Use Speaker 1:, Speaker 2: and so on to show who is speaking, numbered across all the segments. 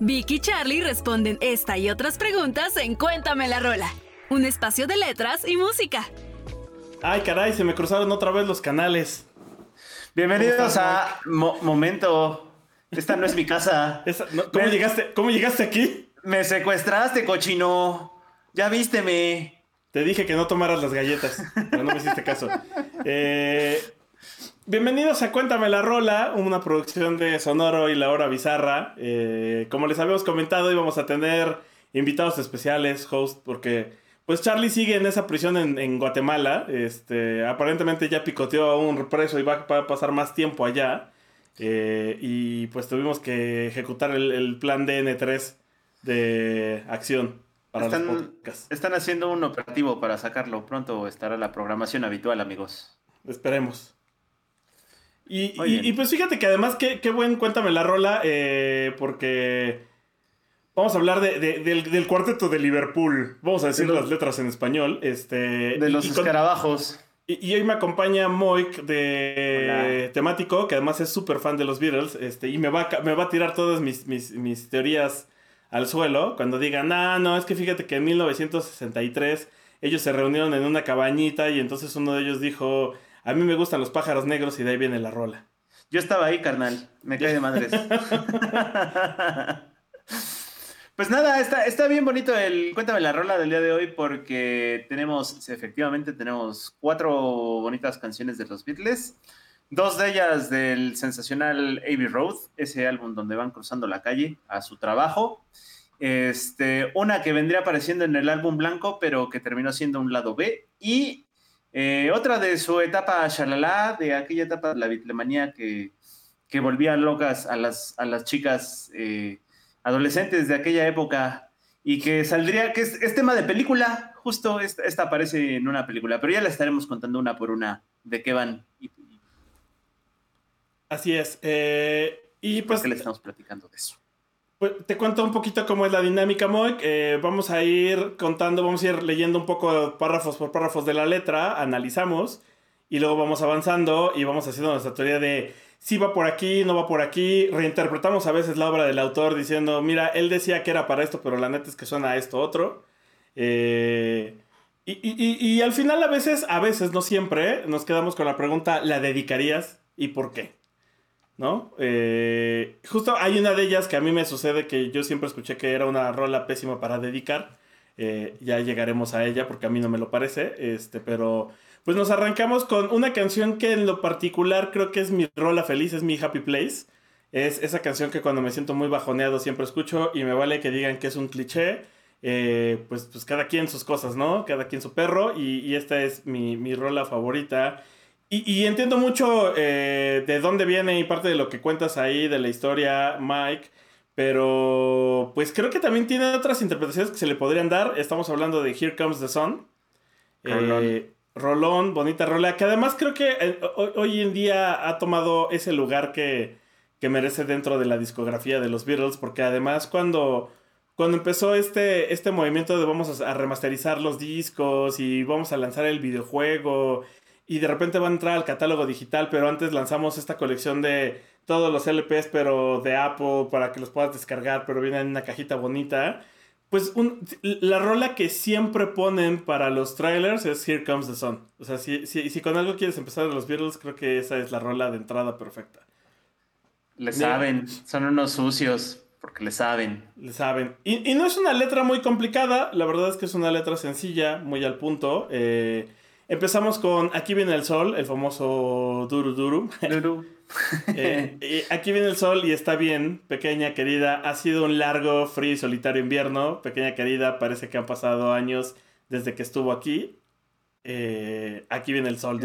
Speaker 1: Vicky y Charlie responden esta y otras preguntas en Cuéntame la Rola, un espacio de letras y música.
Speaker 2: Ay, caray, se me cruzaron otra vez los canales.
Speaker 3: Bienvenidos a Momento. Esta no es mi casa.
Speaker 2: ¿cómo, llegaste, ¿Cómo llegaste aquí?
Speaker 3: Me secuestraste, cochino. Ya vísteme.
Speaker 2: Te dije que no tomaras las galletas, pero no me hiciste caso. Eh, bienvenidos a Cuéntame la Rola, una producción de Sonoro y La Hora Bizarra. Eh, como les habíamos comentado, íbamos a tener invitados especiales, host, porque pues Charlie sigue en esa prisión en, Guatemala. Este, aparentemente ya picoteó a un preso y va, a pasar más tiempo allá. Eh, y pues tuvimos que ejecutar el, plan DN3 de acción para
Speaker 3: están, los podcasts. Están haciendo un operativo para sacarlo. Pronto estará la programación habitual, amigos.
Speaker 2: Esperemos. Y, pues fíjate que además, qué, qué buen cuéntame la rola, eh, porque Vamos a hablar del, cuarteto de Liverpool. Vamos a decir las letras en español. Este,
Speaker 3: de los escarabajos.
Speaker 2: Y, hoy me acompaña Moik de temático, que además es súper fan de los Beatles. Este, y me va, me va a tirar todas mis, mis, teorías al suelo. Cuando digan, ah, no, es que fíjate que en 1963 ellos se reunieron en una cabañita y entonces uno de ellos dijo, a mí me gustan los pájaros negros y de ahí viene la rola.
Speaker 3: Yo estaba ahí, carnal. Me cae de madres. Pues nada, está, está bien bonito el Cuéntame la rola del día de hoy porque tenemos, efectivamente, tenemos cuatro bonitas canciones de los Beatles. Dos de ellas del sensacional Abbey Road, ese álbum donde van cruzando la calle a su trabajo. Este, una que vendría apareciendo en el álbum blanco, pero que terminó siendo un lado B. Y eh, otra de su etapa Shalala, de aquella etapa de la bitlemanía que, que volvía locas a las, a las chicas eh, adolescentes de aquella época y que saldría, que es, tema de película, justo esta, aparece en una película, pero ya la estaremos contando una por una de qué van.
Speaker 2: Así es. Eh, y pues...
Speaker 3: le estamos platicando de eso?
Speaker 2: Pues, te cuento un poquito cómo es la dinámica, Moik. Eh, vamos a ir contando, vamos a ir leyendo un poco párrafos por párrafos de la letra, analizamos y luego vamos avanzando y vamos haciendo nuestra teoría de si va por aquí, no va por aquí. Reinterpretamos a veces la obra del autor diciendo, mira, él decía que era para esto, pero la neta es que suena a esto otro. Eh, y, al final a veces, a veces, no siempre, nos quedamos con la pregunta, ¿la dedicarías y por qué? ¿No? Eh, justo hay una de ellas que a mí me sucede que yo siempre escuché que era una rola pésima para dedicar. Eh, ya llegaremos a ella porque a mí no me lo parece, este, pero pues nos arrancamos con una canción que en lo particular creo que es mi rola feliz, es mi happy place. Es esa canción que cuando me siento muy bajoneado siempre escucho y me vale que digan que es un cliché. Eh, pues, pues cada quien sus cosas, ¿no? Cada quien su perro y, esta es mi, rola favorita. Y, entiendo mucho eh, de dónde viene y parte de lo que cuentas ahí de la historia, Mike. Pero pues creo que también tiene otras interpretaciones que se le podrían dar. Estamos hablando de Here Comes the Sun. Eh, Rolón, bonita rola, que además creo que eh, hoy, en día ha tomado ese lugar que, merece dentro de la discografía de los Beatles, porque además cuando, cuando empezó este, este movimiento de vamos a, remasterizar los discos y vamos a lanzar el videojuego y de repente va a entrar al catálogo digital, pero antes lanzamos esta colección de todos los LPs, pero de Apple, para que los puedas descargar, pero viene en una cajita bonita pues la rola que siempre ponen para los trailers es Here Comes the Sun. O sea, si, si, con algo quieres empezar de los Beatles, creo que esa es la rola de entrada perfecta.
Speaker 3: Le saben, son unos sucios, porque le saben.
Speaker 2: Le saben. Y, no es una letra muy complicada, la verdad es que es una letra sencilla, muy al punto. Eh, empezamos con Aquí viene el sol, el famoso Duru Duru. Duru. Eh, aquí viene el sol y está bien, pequeña querida. Ha sido un largo, frío y solitario invierno. Pequeña querida, parece que han pasado años desde que estuvo aquí. Eh, aquí viene el sol.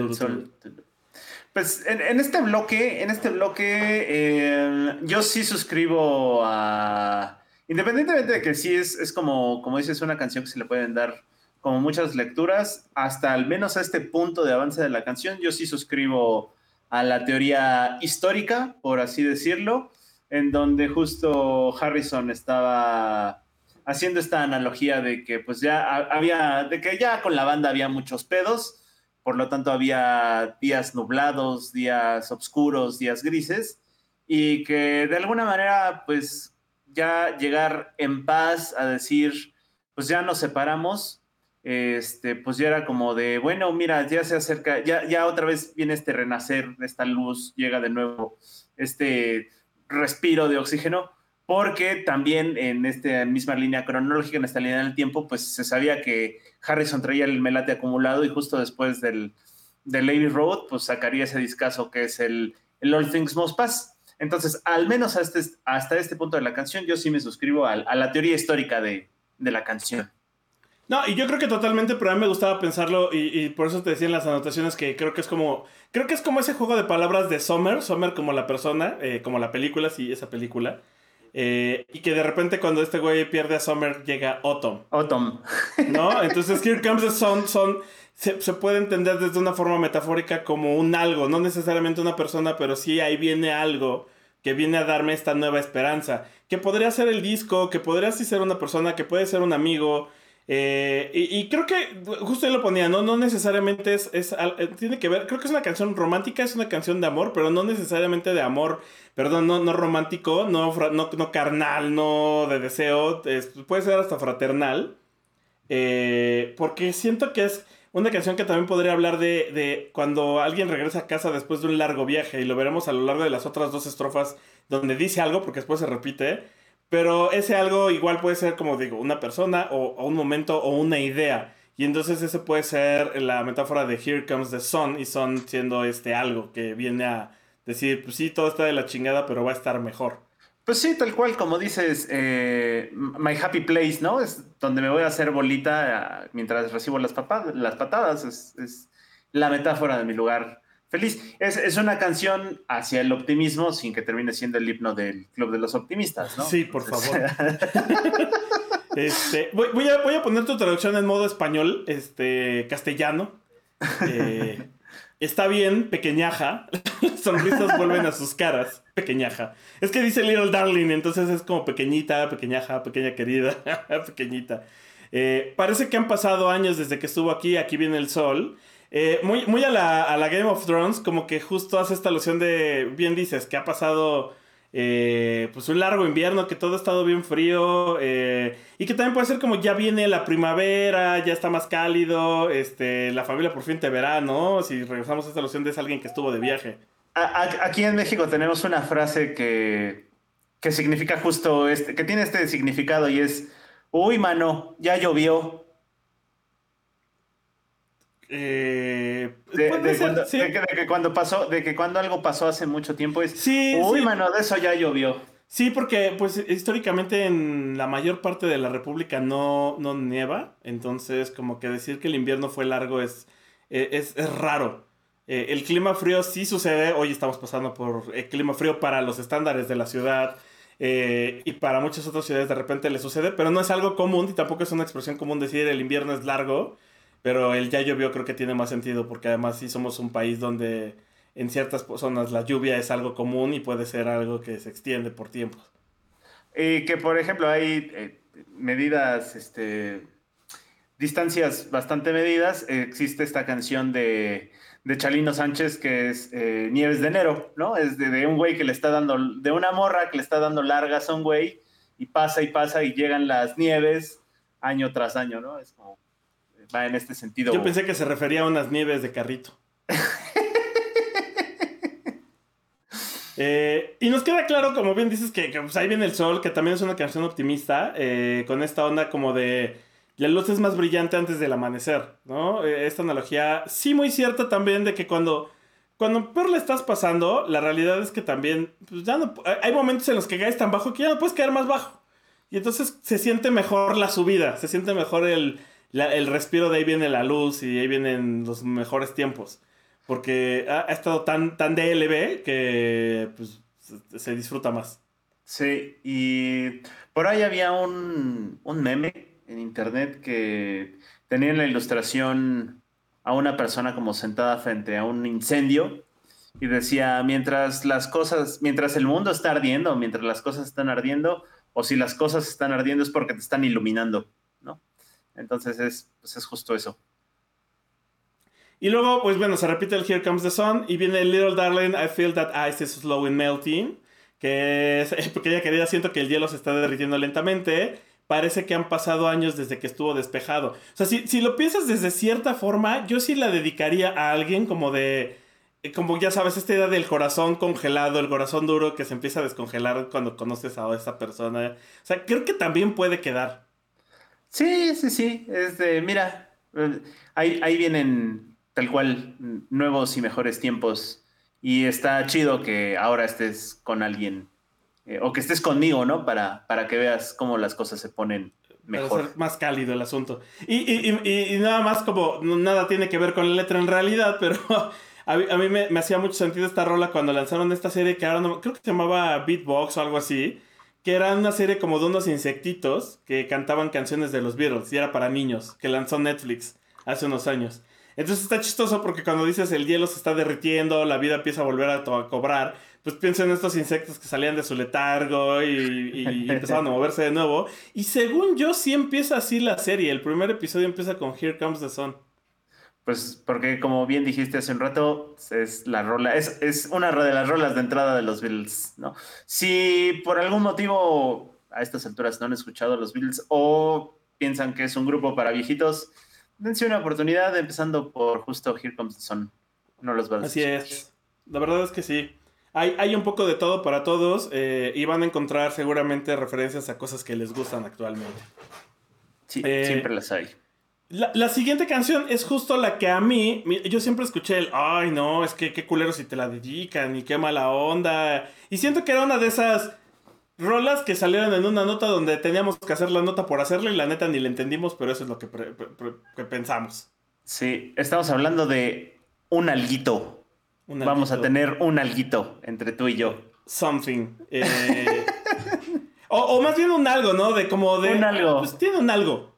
Speaker 3: Pues en, este bloque, en este bloque, eh, yo sí suscribo a independientemente de que sí es, es como, como dices, una canción que se le pueden dar como muchas lecturas, hasta al menos a este punto de avance de la canción, yo sí suscribo a la teoría histórica, por así decirlo, en donde justo Harrison estaba haciendo esta analogía de que pues ya había, de que ya con la banda había muchos pedos, por lo tanto había días nublados, días oscuros, días grises, y que de alguna manera pues ya llegar en paz a decir, pues ya nos separamos, este, pues ya era como de, bueno, mira, ya se acerca, ya, otra vez viene este renacer, esta luz, llega de nuevo este respiro de oxígeno, porque también en esta misma línea cronológica, en esta línea del tiempo, pues se sabía que Harrison traía el melate acumulado y justo después del, Lady Road, pues sacaría ese discazo que es el, All Things Must Pass. Entonces, al menos hasta este, este punto de la canción, yo sí me suscribo a, la teoría histórica de, la canción.
Speaker 2: No, y yo creo que totalmente, pero a mí me gustaba pensarlo y, y, por eso te decía en las anotaciones que creo que es como, creo que es como ese juego de palabras de Summer, Summer como la persona, eh, como la película, sí, esa película. Eh, y que de repente cuando este güey pierde a Summer llega Autumn.
Speaker 3: Autumn.
Speaker 2: ¿No? Entonces Here Comes the Sun son, se, se, puede entender desde una forma metafórica como un algo, no necesariamente una persona, pero sí ahí viene algo que viene a darme esta nueva esperanza. Que podría ser el disco, que podría sí ser una persona, que puede ser un amigo. Eh, y, y, creo que justo ahí lo ponía, ¿no? No necesariamente es, es, Tiene que ver. Creo que es una canción romántica, es una canción de amor, pero no necesariamente de amor. Perdón, no, no romántico, no, no, carnal, no de deseo. Es, puede ser hasta fraternal. Eh, porque siento que es una canción que también podría hablar de, de, cuando alguien regresa a casa después de un largo viaje y lo veremos a lo largo de las otras dos estrofas donde dice algo porque después se repite. Pero ese algo igual puede ser, como digo, una persona o, un momento o una idea. Y entonces ese puede ser la metáfora de Here Comes the Sun y Sun siendo este algo que viene a decir, pues sí, todo está de la chingada, pero va a estar mejor.
Speaker 3: Pues sí, tal cual, como dices, eh, My Happy Place, ¿no? Es donde me voy a hacer bolita mientras recibo las, las patadas. Es, la metáfora de mi lugar feliz. Es, es, una canción hacia el optimismo sin que termine siendo el himno del Club de los Optimistas, ¿no?
Speaker 2: Sí, por favor. este, voy, voy, a, voy, a, poner tu traducción en modo español, este, castellano. Eh, está bien, pequeñaja. Las sonrisas vuelven a sus caras. Pequeñaja. Es que dice Little Darling, entonces es como pequeñita, pequeñaja, pequeña querida, pequeñita. Eh, parece que han pasado años desde que estuvo aquí, aquí viene el sol. Eh, muy muy a, la, a, la, Game of Thrones, como que justo hace esta alusión de, bien dices, que ha pasado eh, pues un largo invierno, que todo ha estado bien frío eh, y que también puede ser como ya viene la primavera, ya está más cálido, este, la familia por fin te verá, ¿no? Si regresamos a esta alusión de es alguien que estuvo de viaje.
Speaker 3: Aquí en México tenemos una frase que, que significa justo este, que tiene este significado y es, uy, mano, ya llovió.
Speaker 2: Eh,
Speaker 3: de, de, cuando, sí. de, que, de, que, cuando pasó, de que cuando algo pasó hace mucho tiempo es,
Speaker 2: sí,
Speaker 3: uy,
Speaker 2: sí.
Speaker 3: mano, de eso ya llovió.
Speaker 2: Sí, porque pues históricamente en la mayor parte de la República no, no nieva, entonces como que decir que el invierno fue largo es, es, es raro. Eh, el clima frío sí sucede, hoy estamos pasando por el clima frío para los estándares de la ciudad eh, y para muchas otras ciudades de repente le sucede, pero no es algo común y tampoco es una expresión común decir el invierno es largo. Pero el ya llovió creo que tiene más sentido porque además sí somos un país donde en ciertas zonas la lluvia es algo común y puede ser algo que se extiende por tiempos.
Speaker 3: Y que por ejemplo hay eh, medidas, este, distancias bastante medidas. Existe esta canción de, de, Chalino Sánchez que es eh, Nieves de Enero, ¿no? Es de, de, un güey que le está dando, de una morra que le está dando largas a un güey y pasa y pasa y llegan las nieves año tras año, ¿no? Es como va en este sentido.
Speaker 2: Yo pensé que se refería a unas nieves de carrito. eh, y nos queda claro, como bien dices, que, que pues ahí viene el sol, que también es una canción optimista, eh, con esta onda como de la luz es más brillante antes del amanecer, ¿no? Eh, esta analogía, sí muy cierta también de que cuando, cuando peor le estás pasando, la realidad es que también, pues ya no, hay momentos en los que caes tan bajo que ya no puedes caer más bajo. Y entonces se siente mejor la subida, se siente mejor el la, el respiro de ahí viene la luz y ahí vienen los mejores tiempos. Porque ha, ha estado tan, tan DLB que pues, se, se, disfruta más.
Speaker 3: Sí, y por ahí había un, un meme en internet que tenía en la ilustración a una persona como sentada frente a un incendio y decía, mientras las cosas, mientras el mundo está ardiendo, mientras las cosas están ardiendo, o si las cosas están ardiendo es porque te están iluminando. Entonces es, pues es justo eso.
Speaker 2: Y luego, pues bueno, se repite el Here Comes the Sun y viene Little Darling, I feel that ice is slow in melting, que es, porque ella querida, siento que el hielo se está derritiendo lentamente. Parece que han pasado años desde que estuvo despejado. O sea, si, si lo piensas desde cierta forma, yo sí la dedicaría a alguien como de como ya sabes, esta idea del corazón congelado, el corazón duro que se empieza a descongelar cuando conoces a esa persona. O sea, creo que también puede quedar.
Speaker 3: Sí, sí, sí. Este, mira, eh, ahí, ahí vienen tal cual nuevos y mejores tiempos. Y está chido que ahora estés con alguien eh, o que estés conmigo, ¿no? Para, para que veas cómo las cosas se ponen mejor. Para ser
Speaker 2: más cálido el asunto. Y, y, y, y, nada más como, nada tiene que ver con la letra en realidad, pero a, mí me, hacía mucho sentido esta rola cuando lanzaron esta serie que ahora no, creo que se llamaba Beatbox o algo así, que era una serie como de unos insectitos que cantaban canciones de los Beatles y era para niños, que lanzó Netflix hace unos años. Entonces está chistoso porque cuando dices el hielo se está derritiendo, la vida empieza a volver a, cobrar, pues pienso en estos insectos que salían de su letargo y, y, empezaban a moverse de nuevo. Y según yo, sí empieza así la serie. El primer episodio empieza con Here Comes the Sun.
Speaker 3: Pues porque como bien dijiste hace un rato, es la rola, es, es una de las rolas de entrada de los Beatles, ¿no? Si por algún motivo a estas alturas no han escuchado los Beatles o piensan que es un grupo para viejitos, dense una oportunidad empezando por justo Here Comes the Sun. No los vas a
Speaker 2: Así es. La verdad es que sí. Hay, hay un poco de todo para todos eh, y van a encontrar seguramente referencias a cosas que les gustan actualmente.
Speaker 3: Sí, eh, siempre las hay.
Speaker 2: La, siguiente canción es justo la que a mí, yo siempre escuché el, ay no, es que qué culero si te la dedican y qué mala onda. Y siento que era una de esas rolas que salieron en una nota donde teníamos que hacer la nota por hacerla y la neta ni la entendimos, pero eso es lo que, pensamos.
Speaker 3: Sí, estamos hablando de un alguito. Vamos a tener un alguito entre tú y yo.
Speaker 2: Something. Eh, o, más bien un algo, ¿no? De como de...
Speaker 3: Un algo.
Speaker 2: Pues tiene un algo.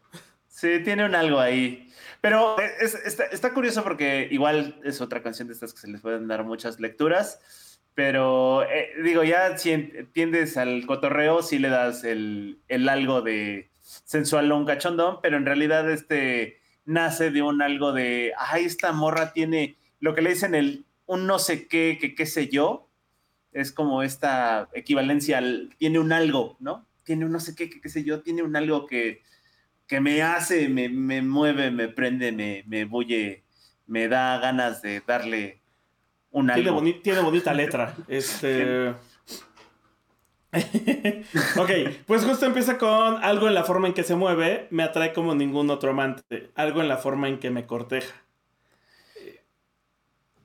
Speaker 3: Sí, tiene un algo ahí. Pero está, curioso porque igual es otra canción de estas que se les pueden dar muchas lecturas. Pero eh, digo, ya si entiendes al cotorreo, sí le das el, algo de sensual o un cachondón, pero en realidad este nace de un algo de, ay, esta morra tiene lo que le dicen el un no sé qué, que qué sé yo, es como esta equivalencia al, tiene un algo, ¿no? Tiene un no sé qué, que qué sé yo, tiene un algo que, que me hace, me, mueve, me prende, me, me bulle, me da ganas de darle una...
Speaker 2: Tiene, tiene bonita letra. Este... ok, pues justo empieza con algo en la forma en que se mueve, me atrae como ningún otro amante, algo en la forma en que me corteja.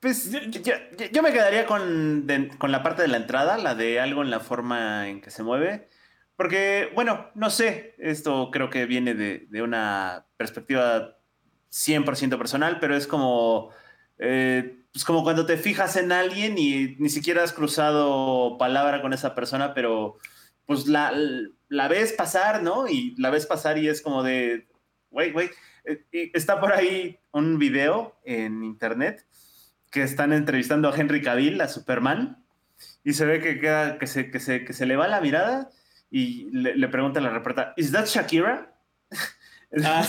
Speaker 3: Pues yo, me quedaría con, con, la parte de la entrada, la de algo en la forma en que se mueve. Porque, bueno, no sé, esto creo que viene de, una perspectiva 100% personal, pero es como, eh, pues como cuando te fijas en alguien y ni siquiera has cruzado palabra con esa persona, pero pues la, la ves pasar, ¿no? Y la ves pasar y es como de, güey, güey, eh, está por ahí un video en internet que están entrevistando a Henry Cavill, a Superman, y se ve que, queda, que, se, que, se, que se le va la mirada y le, pregunta a la reportera, ¿Is that Shakira? Ah.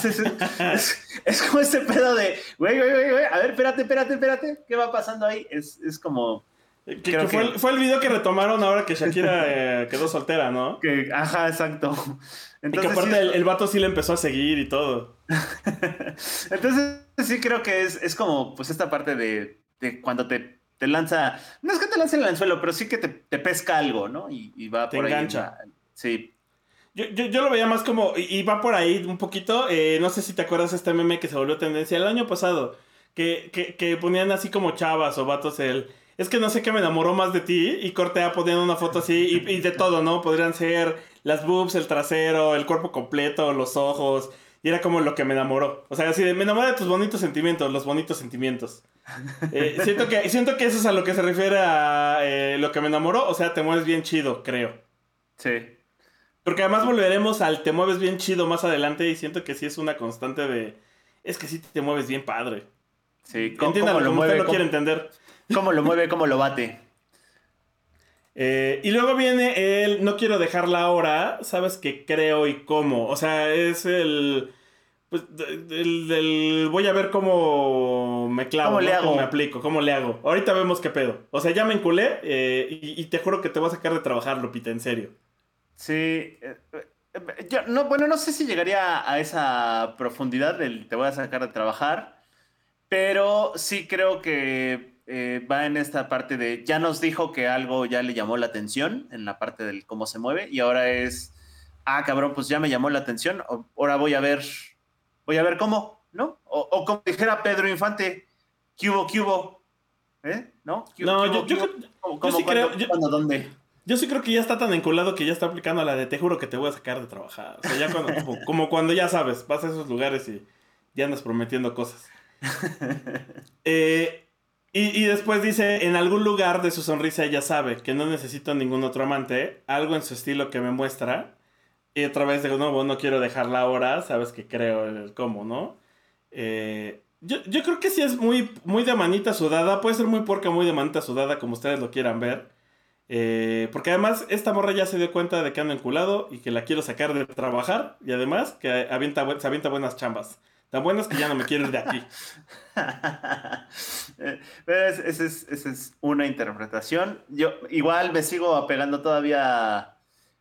Speaker 3: es, como ese pedo de, güey, güey, güey, a ver, espérate, espérate, espérate, ¿qué va pasando ahí? Es, es como...
Speaker 2: Que, fue, el, fue, el, video que retomaron ahora que Shakira eh, quedó soltera, ¿no?
Speaker 3: Que, ajá, exacto.
Speaker 2: Entonces, y que aparte el, vato sí le empezó a seguir y todo.
Speaker 3: Entonces sí creo que es, es como pues esta parte de, de cuando te, te, lanza, no es que te lance el anzuelo, pero sí que te, te pesca algo, ¿no? Y, y va
Speaker 2: te por engancha.
Speaker 3: ahí. Sí.
Speaker 2: Yo, yo, lo veía más como, y, va por ahí un poquito, eh, no sé si te acuerdas de este meme que se volvió tendencia el año pasado, que, que, que ponían así como chavas o vatos el, es que no sé qué me enamoró más de ti, y cortea poniendo una foto así, y, de todo, ¿no? Podrían ser las boobs, el trasero, el cuerpo completo, los ojos, y era como lo que me enamoró. O sea, así de, me enamoré de tus bonitos sentimientos, los bonitos sentimientos. Eh, siento, que, siento que eso es a lo que se refiere a eh, lo que me enamoró, o sea, te mueves bien chido, creo.
Speaker 3: Sí.
Speaker 2: Porque además volveremos al te mueves bien chido más adelante y siento que sí es una constante de. Es que sí te mueves bien padre.
Speaker 3: Sí,
Speaker 2: Entiéndalo
Speaker 3: lo
Speaker 2: como
Speaker 3: mueve,
Speaker 2: usted lo
Speaker 3: cómo,
Speaker 2: quiere entender.
Speaker 3: cómo lo mueve, cómo lo bate.
Speaker 2: Eh, y luego viene el no quiero dejarla ahora, sabes que creo y cómo. O sea, es el. Pues el, del voy a ver cómo me clavo,
Speaker 3: ¿Cómo le
Speaker 2: ¿no?
Speaker 3: hago?
Speaker 2: cómo me aplico, cómo le hago. Ahorita vemos qué pedo. O sea, ya me enculé eh, y, y te juro que te voy a sacar de trabajar, Lupita, en serio.
Speaker 3: Sí. eh, eh, yo, no, bueno, no sé si llegaría a esa profundidad del te voy a sacar de trabajar, pero sí creo que eh, va en esta parte de ya nos dijo que algo ya le llamó la atención en la parte del cómo se mueve y ahora es, ah, cabrón, pues ya me llamó la atención, ahora voy a ver, voy a ver cómo, ¿no? O, o como dijera Pedro Infante, ¿qué hubo, qué hubo? ¿Eh? ¿No? ¿Qué-
Speaker 2: No, yo,
Speaker 3: hubo,
Speaker 2: yo, yo
Speaker 3: cómo,
Speaker 2: sí
Speaker 3: cuándo,
Speaker 2: creo- yo-
Speaker 3: cuándo, dónde?
Speaker 2: Yo sí creo que ya está tan enculado que ya está aplicando la de te juro que te voy a sacar de trabajar. O sea, ya cuando, como, como cuando ya sabes, vas a esos lugares y ya andas prometiendo cosas. Eh, y, y después dice, en algún lugar de su sonrisa ella sabe que no necesito ningún otro amante, algo en su estilo que me muestra. Y otra vez de nuevo, no quiero dejarla ahora, sabes que creo en el cómo, ¿no? Eh, yo, yo creo que sí es muy, muy de manita sudada, puede ser muy puerca, muy de manita sudada, como ustedes lo quieran ver. Eh, porque además esta morra ya se dio cuenta de que ando enculado y que la quiero sacar de trabajar y además que avienta, se avienta buenas chambas. Tan buenas que ya no me quiero ir de aquí.
Speaker 3: Esa es, una interpretación. Yo igual me sigo apegando todavía.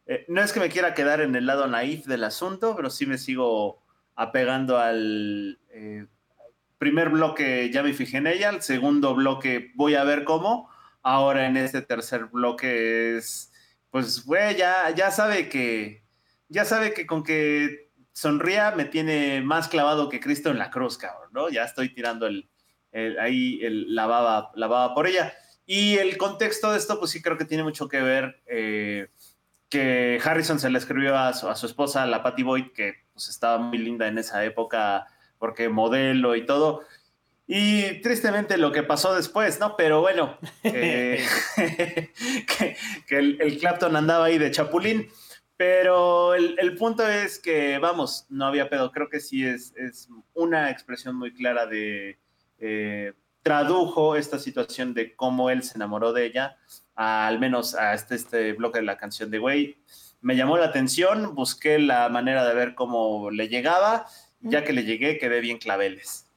Speaker 3: eh, no es que me quiera quedar en el lado naif del asunto, pero sí me sigo apegando al eh, primer bloque, ya me fijé en ella. El segundo bloque, voy a ver cómo. Ahora en este tercer bloque es, pues, güey, ya, ya sabe que, ya sabe que con que sonría me tiene más clavado que Cristo en la cruz, cabrón, ¿no? Ya estoy tirando el, ahí el- la, baba, por ella. Y el contexto de esto, pues sí creo que tiene mucho que ver eh, que Harrison se le escribió a su, a su esposa, la Patty Boyd, que pues estaba muy linda en esa época porque modelo y todo. Y tristemente lo que pasó después, ¿no? Pero bueno, eh, que, que el, el Clapton andaba ahí de chapulín. Pero el, el punto es que, vamos, no había pedo. Creo que sí es, es una expresión muy clara de... eh, tradujo esta situación de cómo él se enamoró de ella, a- al menos a este, este bloque de la canción de Güey. Me llamó la atención, busqué la manera de ver cómo le llegaba. Ya que le llegué, quedé bien claveles.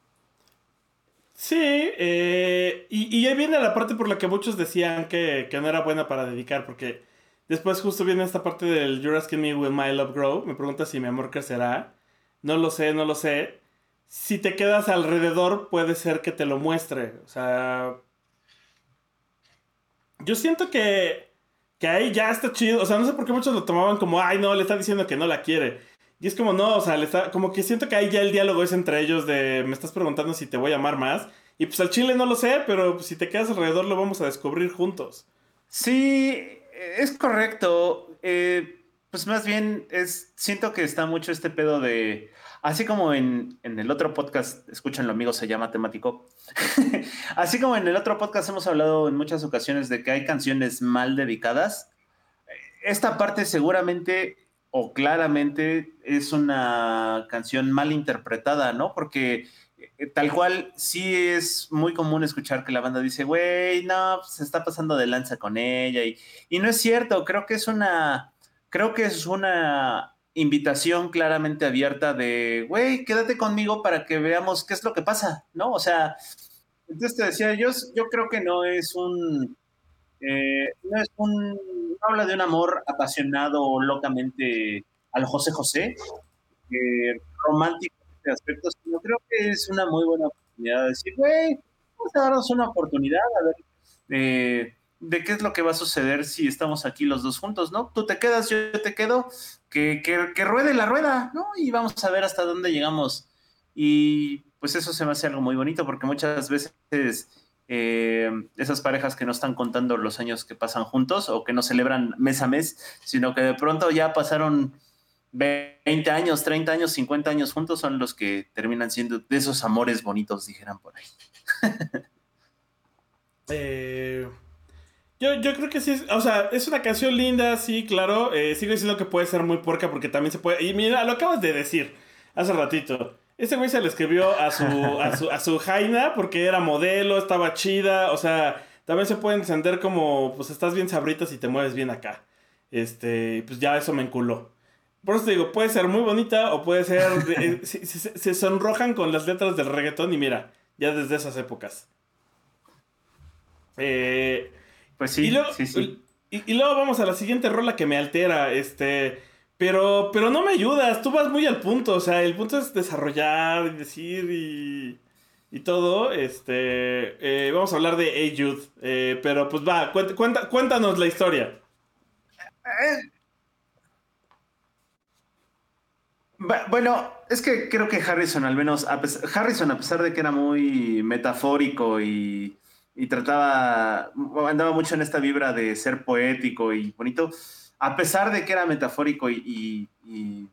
Speaker 2: Sí, eh, y, y ahí viene la parte por la que muchos decían que, que no era buena para dedicar, porque después justo viene esta parte del You're asking me will my love grow, me pregunta si mi amor crecerá, no lo sé, no lo sé. Si te quedas alrededor puede ser que te lo muestre, o sea... Yo siento que, que ahí ya está chido, o sea, no sé por qué muchos lo tomaban como, ay no, le está diciendo que no la quiere. Y es como, no, o sea, le está, como que siento que ahí ya el diálogo es entre ellos de, me estás preguntando si te voy a amar más. Y pues al chile no lo sé, pero pues, si te quedas alrededor lo vamos a descubrir juntos.
Speaker 3: Sí, es correcto. Eh, pues más bien es, siento que está mucho este pedo de, así como en, en el otro podcast, escúchenlo amigos, se llama temático, así como en el otro podcast hemos hablado en muchas ocasiones de que hay canciones mal dedicadas, esta parte seguramente o claramente es una canción mal interpretada, ¿no? Porque eh, tal cual sí es muy común escuchar que la banda dice, güey, no, pues, se está pasando de lanza con ella. Y, y no es cierto, creo que es una, creo que es una invitación claramente abierta de, güey, quédate conmigo para que veamos qué es lo que pasa, ¿no? O sea, entonces te decía, yo, yo creo que no es un, eh, no es un, habla de un amor apasionado locamente al José José, romántico en este aspecto, sino creo que es una muy buena oportunidad de decir, güey, vamos a darnos una oportunidad a ver eh, de qué es lo que va a suceder si estamos aquí los dos juntos, ¿no? Tú te quedas, yo te quedo, que, que, que ruede la rueda, ¿no? Y vamos a ver hasta dónde llegamos. Y pues eso se me hace algo muy bonito porque muchas veces eh, esas parejas que no están contando los años que pasan juntos o que no celebran mes a mes, sino que de pronto ya pasaron 20 años, 30 años, 50 años juntos, son los que terminan siendo de esos amores bonitos, dijeran por ahí.
Speaker 2: Eh, Yo, yo creo que sí, o sea, es una canción linda, sí, claro. Eh, sigo diciendo que puede ser muy porca porque también se puede. Y mira, lo acabas de decir hace ratito. Ese güey se le escribió a su, a su, a su Jaina porque era modelo, estaba chida. O sea, también se puede encender como, pues estás bien sabritas y te mueves bien acá. Este, pues ya eso me enculó. Por eso te digo, puede ser muy bonita o puede ser. eh, se, se- se sonrojan con las letras del reggaetón y mira, ya desde esas épocas. Eh,
Speaker 3: Pues sí,
Speaker 2: y, luego,
Speaker 3: sí, sí.
Speaker 2: Y, y luego vamos a la siguiente rola que me altera, este... Pero, pero no me ayudas, tú vas muy al punto, o sea, el punto es desarrollar y decir y, y todo, este... eh, vamos a hablar de Jude, eh, pero pues va, cuenta, cuéntanos la historia.
Speaker 3: Bu- Bueno, es que creo que Harrison, al menos, a pes- Harrison, a pesar de que era muy metafórico y, y trataba, andaba mucho en esta vibra de ser poético y bonito, a pesar de que era metafórico y, y- y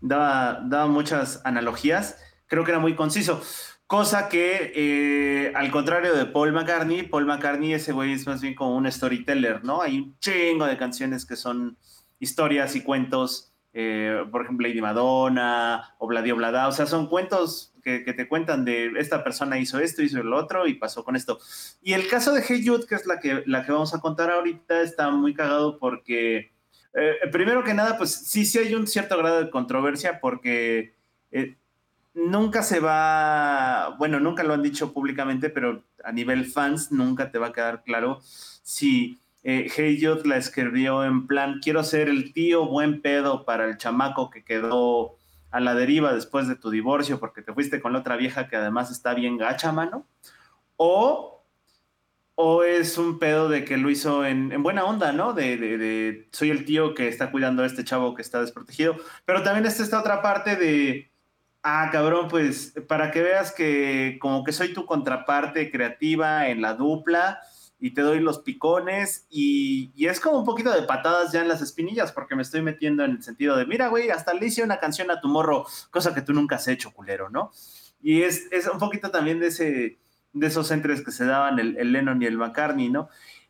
Speaker 3: daba, daba muchas analogías, creo que era muy conciso. Cosa que, eh, al contrario de Paul McCartney, Paul McCartney, ese güey es más bien como un storyteller, ¿no? Hay un chingo de canciones que son historias y cuentos, eh, por ejemplo, Lady Madonna o Bladio Blada, o sea, son cuentos que, que te cuentan de esta persona hizo esto, hizo lo otro y pasó con esto. Y el caso de Hey Jude, que es la que, la que vamos a contar ahorita, está muy cagado porque, eh, primero que nada, pues sí, sí hay un cierto grado de controversia porque eh, nunca se va, bueno, nunca lo han dicho públicamente, pero a nivel fans nunca te va a quedar claro si eh, Hey Jude la escribió en plan, quiero ser el tío buen pedo para el chamaco que quedó a la deriva después de tu divorcio porque te fuiste con la otra vieja que además está bien gacha, mano. O, o es un pedo de que lo hizo en, en buena onda, ¿no? De, de- de, soy el tío que está cuidando a este chavo que está desprotegido. Pero también está esta otra parte de, ah, cabrón, pues para que veas que como que soy tu contraparte creativa en la dupla y te doy los picones y, y es como un poquito de patadas ya en las espinillas porque me estoy metiendo en el sentido de, mira, güey, hasta le hice una canción a tu morro, cosa que tú nunca has hecho, culero, ¿no? Y es, es un poquito también de, ese, de esos entres que se daban el, Lennon y el McCartney, ¿no?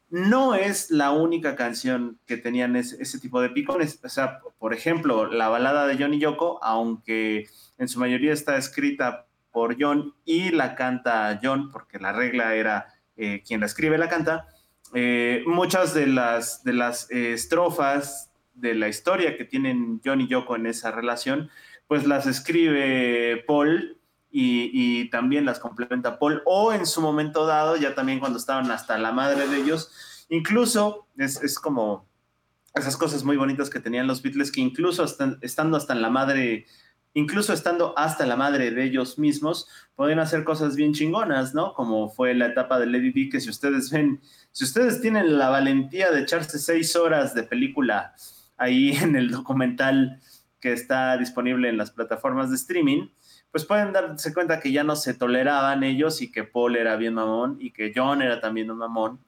Speaker 3: No es la única canción que tenían ese, ese tipo de picones. O sea, por ejemplo, la balada de John y Yoko, aunque en su mayoría está escrita por John y la canta John, porque la regla era eh, quien la escribe la canta, eh, muchas de las, de las eh, estrofas de la historia que tienen John y Yoko en esa relación, pues las escribe Paul y, también las complementa Paul, o en su momento dado, ya también cuando estaban hasta la madre de ellos, incluso es, es como esas cosas muy bonitas que tenían los Beatles, que incluso hasta- estando hasta en la madre, incluso estando hasta la madre de ellos mismos, podían hacer cosas bien chingonas, ¿no? Como fue la etapa de Lady Di, que si ustedes ven, si ustedes tienen la valentía de echarse seis horas de película ahí en el documental que está disponible en las plataformas de streaming, pues pueden darse cuenta que ya no se toleraban ellos y que Paul era bien mamón y que John era también un mamón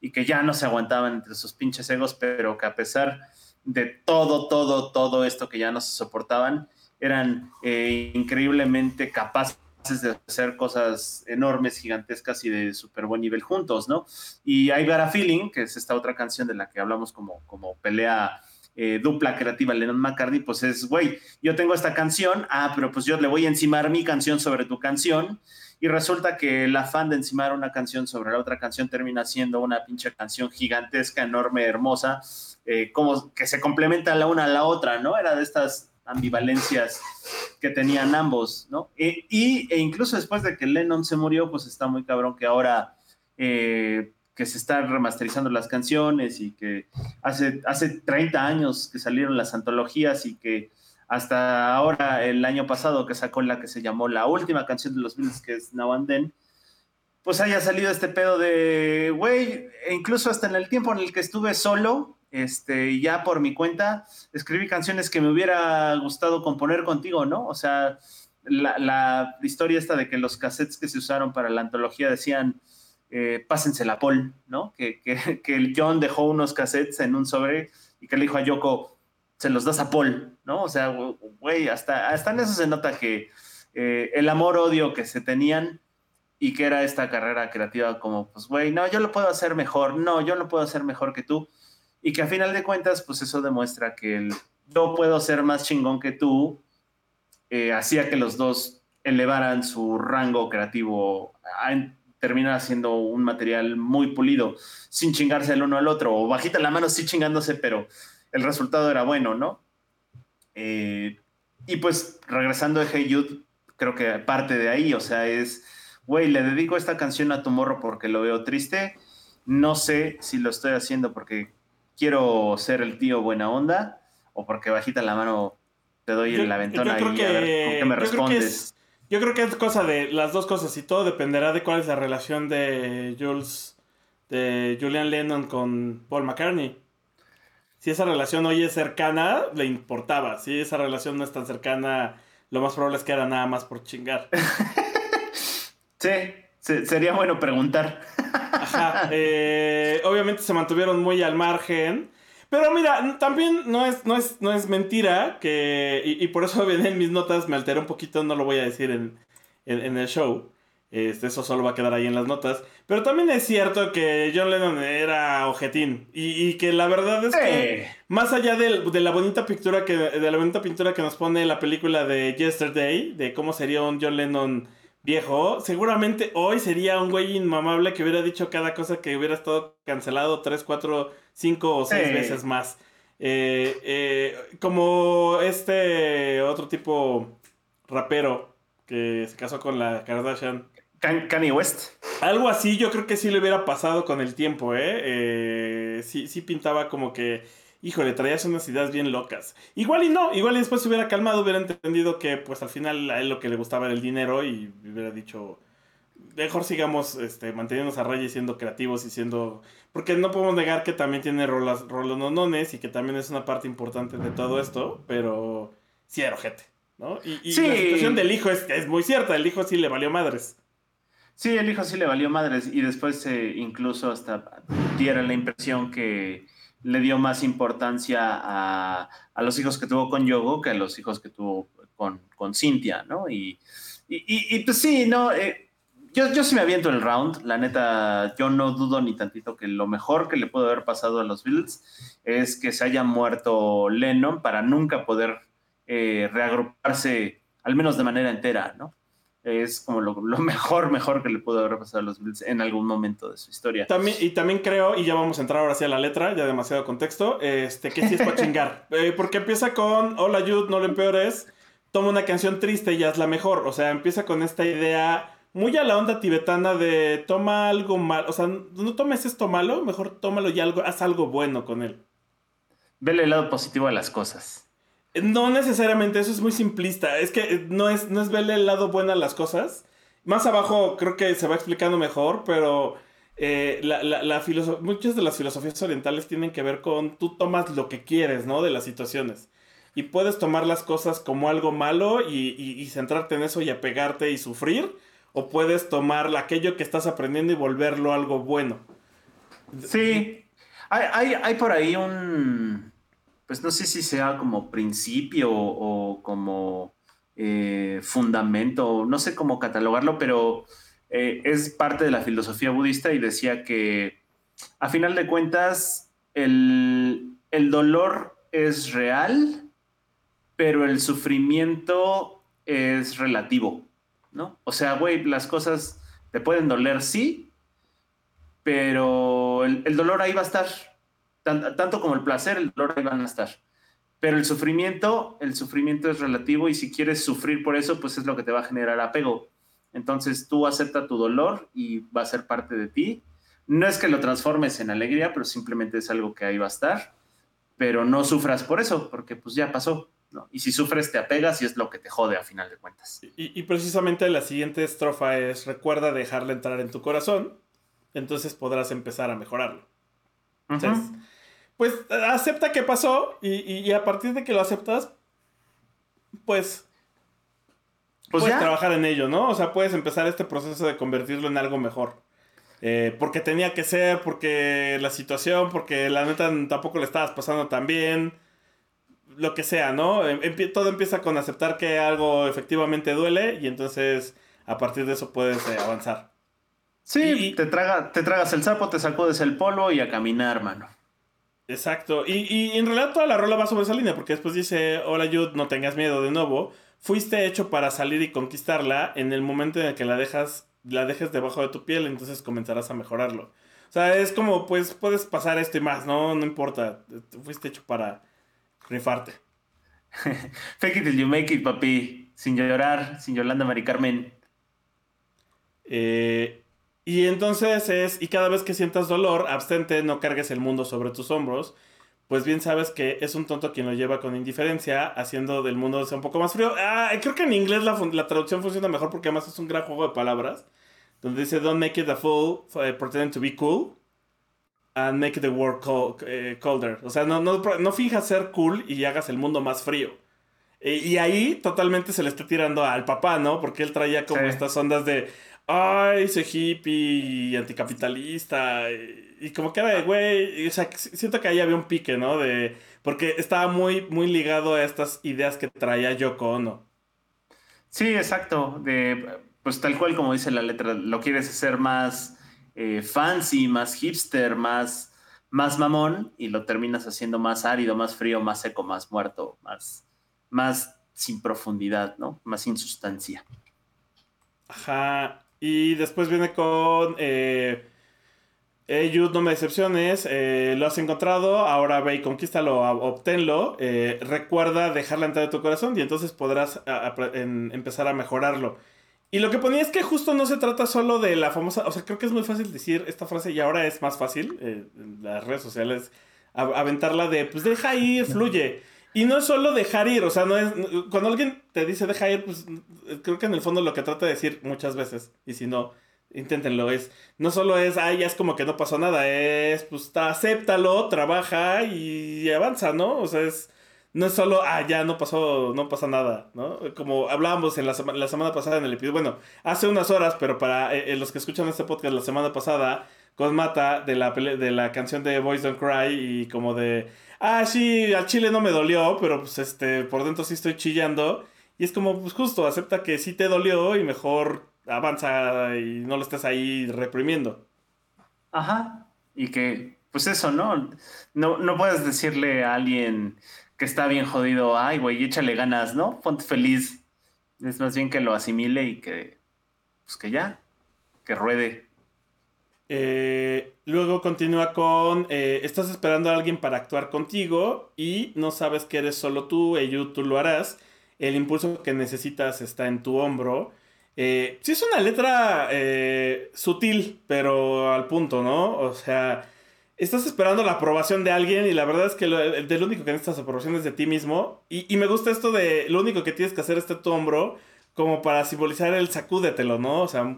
Speaker 3: y que ya no se aguantaban entre sus pinches egos, pero que a pesar de todo, todo, todo esto que ya no se soportaban, eran eh, increíblemente capaces de hacer cosas enormes, gigantescas y de súper buen nivel juntos, ¿no? Y I Got a Feeling, que es esta otra canción de la que hablamos como, como pelea eh, dupla creativa Lennon McCartney, pues es, güey, yo tengo esta canción, ah, pero pues yo le voy a encimar mi canción sobre tu canción, y resulta que el afán de encimar una canción sobre la otra canción termina siendo una pinche canción gigantesca, enorme, hermosa, eh, como que se complementa la una a la otra, ¿no? Era de estas ambivalencias que tenían ambos, ¿no? E, y, e incluso después de que Lennon se murió, pues está muy cabrón que ahora eh, que se están remasterizando las canciones y que hace, hace 30 años que salieron las antologías y que hasta ahora, el año pasado, que sacó la que se llamó la última canción de los Beatles, que es Now and Then, pues haya salido este pedo de, güey, e incluso hasta en el tiempo en el que estuve solo, este, ya por mi cuenta, escribí canciones que me hubiera gustado componer contigo, ¿no? O sea, la, la historia esta de que los cassettes que se usaron para la antología decían, eh, pásensela a Paul, ¿no? Que, que, que el John dejó unos cassettes en un sobre y que le dijo a Yoko, se los das a Paul, ¿no? O sea, güey, hasta, hasta en eso se nota que eh, el amor-odio que se tenían y que era esta carrera creativa como, pues, güey, no, yo lo puedo hacer mejor, no, yo lo puedo hacer mejor que tú. Y que a final de cuentas, pues eso demuestra que yo puedo ser más chingón que tú, eh, hacía que los dos elevaran su rango creativo, a terminar haciendo un material muy pulido, sin chingarse el uno al otro, o bajita la mano, sí chingándose, pero el resultado era bueno, ¿no? Eh, y pues regresando de Hey Jude, creo que parte de ahí, o sea, es güey, le dedico esta canción a tu morro porque lo veo triste. No sé si lo estoy haciendo porque quiero ser el tío buena onda o porque bajita la mano te doy en la ventana y a ver qué me respondes.
Speaker 2: Yo creo que es cosa de las dos cosas y todo dependerá de cuál es la relación de Jules, de Julian Lennon con Paul McCartney. Si esa relación hoy es cercana, le importaba. Si esa relación no es tan cercana, lo más probable es que era nada más por chingar.
Speaker 3: Sí, sería bueno preguntar.
Speaker 2: Ajá, eh, obviamente se mantuvieron muy al margen. Pero mira, también no es, no es, no es mentira que. Y, por eso en mis notas me alteré un poquito, no lo voy a decir en, el show. Este, eso solo va a quedar ahí en las notas. Pero también es cierto que John Lennon era ojetín. Y, que la verdad es que, más allá de, de, la bonita pintura que, de la bonita pintura que nos pone la película de Yesterday, de cómo sería un John Lennon viejo, seguramente hoy sería un güey inmamable que hubiera dicho cada cosa que hubiera estado cancelado tres, cuatro, cinco o seis veces más. Eh, eh, como este otro tipo rapero que se casó con la Kardashian.
Speaker 3: Kanye West.
Speaker 2: Algo así, yo creo que sí le hubiera pasado con el tiempo, ¿eh? eh sí, sí pintaba como que híjole, traías unas ideas bien locas. Igual y no, igual y después se hubiera calmado, hubiera entendido que pues al final a él lo que le gustaba era el dinero y hubiera dicho, mejor sigamos este, manteniéndonos a raya y siendo creativos y siendo... Porque no podemos negar que también tiene rolas, nonones y que también es una parte importante de todo esto, pero sí era ojete, ¿no? Y, y la situación del hijo es, es muy cierta, el hijo sí le valió madres.
Speaker 3: Sí, el hijo sí le valió madres y después eh, incluso hasta diera la impresión que le dio más importancia a, los hijos que tuvo con Yogo que a los hijos que tuvo con, con Cintia, ¿no? Y, y, pues sí, ¿no? Eh, yo, yo sí me aviento el round, la neta, yo no dudo ni tantito que lo mejor que le puede haber pasado a los Beatles es que se haya muerto Lennon para nunca poder eh, reagruparse, al menos de manera entera, ¿no? Es como lo, mejor, mejor que le pudo haber pasado a los Bills en algún momento de su historia.
Speaker 2: También, y también creo, y ya vamos a entrar ahora sí a la letra, ya demasiado contexto, este, que sí es para chingar. Eh, porque empieza con Hola Jude, no lo empeores, toma una canción triste y la mejor. O sea, empieza con esta idea muy a la onda tibetana de toma algo mal, o sea, no tomes esto malo, mejor tómalo y algo, haz algo bueno con él.
Speaker 3: Vele el lado positivo de las cosas.
Speaker 2: No necesariamente, eso es muy simplista. Es que eh, no es, no es verle el lado bueno a las cosas. Más abajo creo que se va explicando mejor, pero eh, la, la, muchas de las filosofías orientales tienen que ver con tú tomas lo que quieres, ¿no? De las situaciones. Y puedes tomar las cosas como algo malo y, centrarte en eso y apegarte y sufrir. O puedes tomar aquello que estás aprendiendo y volverlo algo bueno.
Speaker 3: Sí. Hay, hay, hay por ahí un pues no sé si sea como principio o, como eh, fundamento, no sé cómo catalogarlo, pero eh, es parte de la filosofía budista y decía que a final de cuentas el, el dolor es real, pero el sufrimiento es relativo, ¿no? O sea, güey, las cosas te pueden doler, sí, pero el, el dolor ahí va a estar, tanto como el placer, el dolor ahí van a estar. Pero el sufrimiento, el sufrimiento es relativo y si quieres sufrir por eso, pues es lo que te va a generar apego. Entonces tú acepta tu dolor y va a ser parte de ti. No es que lo transformes en alegría, pero simplemente es algo que ahí va a estar. Pero no sufras por eso, porque pues ya pasó. ¿no? Y si sufres, te apegas y es lo que te jode a final de cuentas.
Speaker 2: Y, precisamente la siguiente estrofa es, recuerda dejarle entrar en tu corazón, entonces podrás empezar a mejorarlo. Entonces, pues acepta que pasó y, a partir de que lo aceptas, pues, pues puedes trabajar en ello, ¿no? O sea, puedes empezar este proceso de convertirlo en algo mejor. Eh, porque tenía que ser, porque la situación, porque la neta tampoco le estabas pasando tan bien, lo que sea, ¿no? Em, todo empieza con aceptar que algo efectivamente duele y entonces a partir de eso puedes eh, avanzar.
Speaker 3: Sí, te, traga, te tragas el sapo, te sacudes el polvo y a caminar, mano.
Speaker 2: Exacto. Y, en realidad toda la rola va sobre esa línea, porque después dice, hola Jude, no tengas miedo de nuevo. Fuiste hecho para salir y conquistarla en el momento en el que la dejas, la dejes debajo de tu piel, entonces comenzarás a mejorarlo. O sea, es como, pues, puedes pasar esto y más, ¿no? No importa. Fuiste hecho para rifarte.
Speaker 3: Fake it till you make it, papi. Sin llorar, sin Yolanda Mari Carmen.
Speaker 2: Eh, y entonces es, y cada vez que sientas dolor, abstente, no cargues el mundo sobre tus hombros. Pues bien sabes que es un tonto quien lo lleva con indiferencia, haciendo del mundo sea un poco más frío. Ah, creo que en inglés la, la traducción funciona mejor porque además es un gran juego de palabras donde dice Don't make it a fool, uh, pretend to be cool, and make the world eh, colder. O sea, no, no, no finjas ser cool y hagas el mundo más frío. y ahí totalmente se le está tirando al papá, ¿no? Porque él traía como estas ondas de, ay, ese hippie anticapitalista. Y, como que era de, güey, o sea, siento que ahí había un pique, ¿no? De, porque estaba muy, muy ligado a estas ideas que traía Yoko Ono.
Speaker 3: Sí, exacto. De, pues tal cual como dice la letra, lo quieres hacer más eh, fancy, más hipster, más, más mamón y lo terminas haciendo más árido, más frío, más seco, más muerto, más, más sin profundidad, ¿no? Más sin sustancia.
Speaker 2: Ajá. Y después viene con... Eh, no me decepciones, eh, lo has encontrado, ahora ve y conquístalo, obténlo, eh, recuerda dejarla entrar en tu corazón y entonces podrás empezar a mejorarlo. Y lo que ponía es que justo no se trata solo de la famosa, o sea, creo que es muy fácil decir esta frase y ahora es más fácil eh, en las redes sociales aventarla de, pues deja ir, fluye. Y no es solo dejar ir, o sea, no es, cuando alguien te dice deja ir, pues creo que en el fondo lo que trata de decir muchas veces, y si no, inténtenlo, es, no solo es, ay, ya es como que no pasó nada, es, pues acéptalo, trabaja y avanza, ¿no? O sea, es no es solo, ah, ya no pasó, no pasa nada, ¿no? Como hablábamos en la, la semana pasada en el episodio, bueno, hace unas horas, pero para eh, eh, los que escuchan este podcast la semana pasada, con Mata de la, de la canción de Boys Don't Cry y como de, ah, sí, al chile no me dolió, pero pues este, por dentro sí estoy chillando. Y es como, pues justo, acepta que sí te dolió y mejor avanza y no lo estés ahí reprimiendo.
Speaker 3: Ajá. Y que, pues eso, ¿no? No, no puedes decirle a alguien que está bien jodido, ay, güey, échale ganas, ¿no? Ponte feliz. Es más bien que lo asimile y que, pues que ya, que ruede.
Speaker 2: Eh, luego continúa con, eh, estás esperando a alguien para actuar contigo y no sabes que eres solo tú, ello tú lo harás. El impulso que necesitas está en tu hombro. Eh, sí es una letra sutil, pero al punto, ¿no? O sea, estás esperando la aprobación de alguien y la verdad es que lo, del único que necesitas aprobación es de ti mismo. Y, me gusta esto de lo único que tienes que hacer es tu hombro como para simbolizar el sacúdetelo, ¿no? O sea,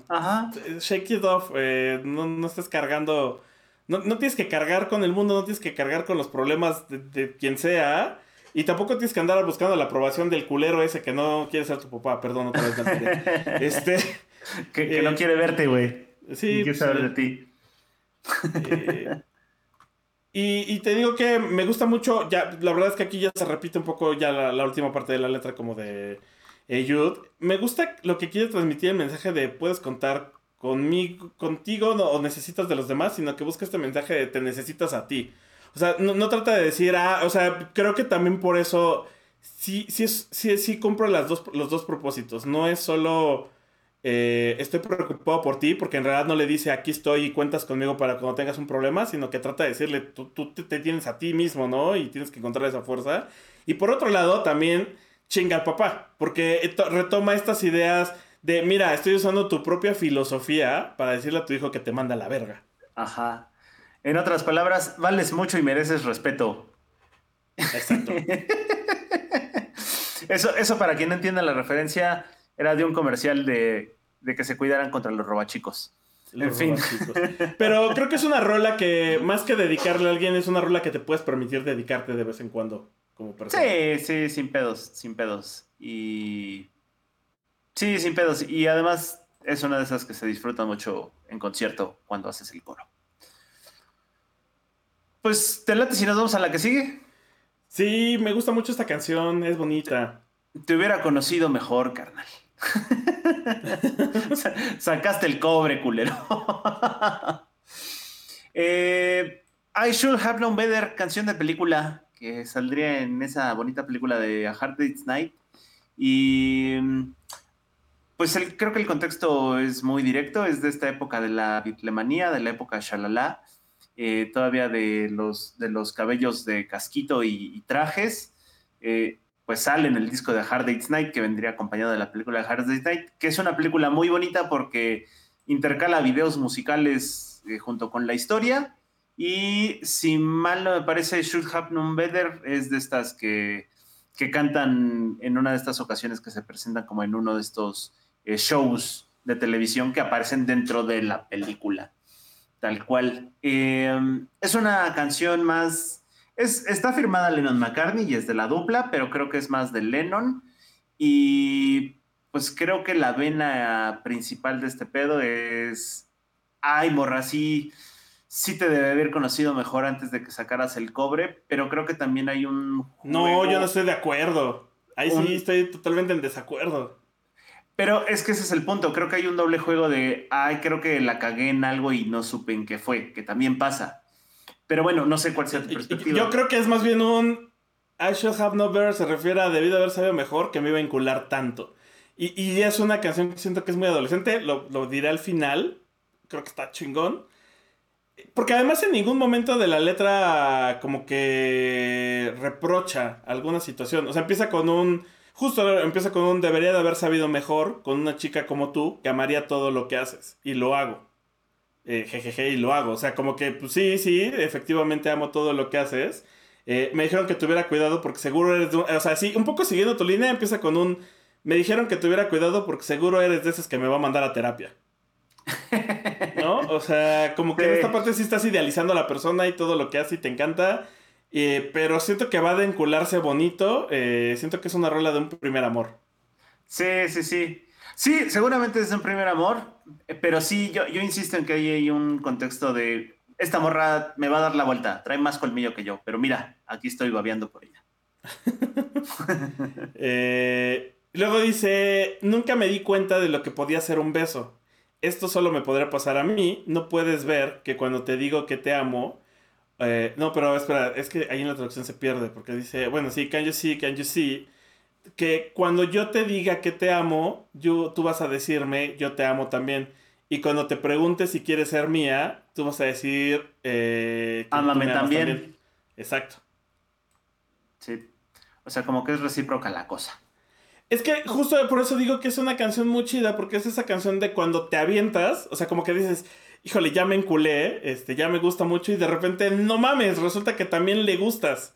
Speaker 2: shake it off, eh, no, no estés cargando, no, no, tienes que cargar con el mundo, no tienes que cargar con los problemas de, quien sea. Y tampoco tienes que andar buscando la aprobación del culero ese que no quiere ser tu papá, perdón, otra vez. este,
Speaker 3: que, no eh, quiere verte, güey.
Speaker 2: Sí.
Speaker 3: quiere saber de ti.
Speaker 2: Eh, y, te digo que me gusta mucho, ya, la verdad es que aquí ya se repite un poco ya la, última parte de la letra como de Me gusta lo que quiere transmitir el mensaje de puedes contar conmigo, contigo o necesitas de los demás, sino que busca este mensaje de te necesitas a ti. O sea, no, trata de decir, ah, o sea, creo que también por eso sí, sí, sí, sí compro las dos, los dos propósitos. No es solo eh, estoy preocupado por ti, porque en realidad no le dice aquí estoy y cuentas conmigo para cuando tengas un problema, sino que trata de decirle tú, tú te, tienes a ti mismo, ¿no? Y tienes que encontrar esa fuerza. Y por otro lado, también chinga al papá, porque retoma estas ideas de, mira, estoy usando tu propia filosofía para decirle a tu hijo que te manda la verga.
Speaker 3: Ajá. En otras palabras, vales mucho y mereces respeto. Exacto. eso, eso para quien no entienda la referencia, era de un comercial de, que se cuidaran contra los robachicos. en fin.
Speaker 2: Pero creo que es una rola que, más que dedicarle a alguien, es una rola que te puedes permitir dedicarte de vez en cuando como persona.
Speaker 3: Sí, sí, sin pedos, sin pedos. Y. Sí, sin pedos. Y además es una de esas que se disfruta mucho en concierto cuando haces el coro. Pues, ¿te late si nos vamos a la que sigue?
Speaker 2: Sí, me gusta mucho esta canción, es bonita.
Speaker 3: Te hubiera conocido mejor, carnal. Sacaste el cobre, culero. Eh, I Should Have Known Better, canción de película que saldría en esa bonita película de A Hard Day's Night. Y pues creo que el contexto es muy directo, es de esta época de la bitlemanía, de la época shalala, eh, todavía de los, de los cabellos de casquito y, trajes. Eh, pues sale en el disco de Hard Day's Night, que vendría acompañado de la película de Hard Day's Night, que es una película muy bonita porque intercala videos musicales eh, junto con la historia. Y si mal no me parece, Should Have Known Better es de estas que, que cantan en una de estas ocasiones que se presentan como en uno de estos eh, shows de televisión que aparecen dentro de la película. Tal cual. Eh, es una canción más está firmada Lennon McCartney y es de la dupla, pero creo que es más de Lennon. Y pues creo que la vena principal de este pedo es, ay, morra, sí, sí te debe haber conocido mejor antes de que sacaras el cobre, pero creo que también hay un...
Speaker 2: No, yo no estoy de acuerdo. Ahí sí estoy totalmente en desacuerdo.
Speaker 3: Pero es que ese es el punto. Creo que hay un doble juego de, ay, creo que la cagué en algo y no supe en qué fue, que también pasa. Pero bueno, no sé cuál sea tu perspectiva.
Speaker 2: Yo creo que es más bien un I should have no better se refiere a debido haber sabido mejor que me iba a vincular tanto. Y, y, es una canción que siento que es muy adolescente, lo, lo, diré al final, creo que está chingón. Porque además en ningún momento de la letra como que reprocha alguna situación. O sea, empieza con un... Justo empieza con un debería de haber sabido mejor con una chica como tú que amaría todo lo que haces. Y lo hago eh, jejeje, y lo hago. O sea, como que, pues sí, sí, efectivamente amo todo lo que haces. Eh, me dijeron que tuviera cuidado porque seguro eres de O sea, sí, un poco siguiendo tu línea, empieza con un... Me dijeron que tuviera cuidado porque seguro eres de esos que me va a mandar a terapia. ¿No? O sea, como que en esta parte sí estás idealizando a la persona y todo lo que hace y te encanta. Eh, pero siento que va a encularse bonito. Eh, siento que es una rola de un primer amor.
Speaker 3: Sí, sí, sí. Sí, seguramente es un primer amor, eh, pero sí, yo, yo insisto en que hay un contexto de esta morra me va a dar la vuelta, trae más colmillo que yo, pero mira, aquí estoy babeando por ella.
Speaker 2: Eh, luego dice, nunca me di cuenta de lo que podía ser un beso. Esto solo me podría pasar a mí. No puedes ver que cuando te digo que te amo... Eh, no, pero espera, es que ahí en la traducción se pierde porque dice, bueno, sí, can you see, can you see que cuando yo te diga que te amo, yo, tú vas a decirme, yo te amo también. Y cuando te preguntes si quieres ser mía, tú vas a decir... Eh,
Speaker 3: Ámame también.
Speaker 2: Exacto.
Speaker 3: Sí. O sea, como que es recíproca la cosa.
Speaker 2: Es que justo por eso digo que es una canción muy chida, porque es esa canción de cuando te avientas, o sea, como que dices, híjole, ya me enculé, este, ya me gusta mucho, y de repente, no mames, resulta que también le gustas.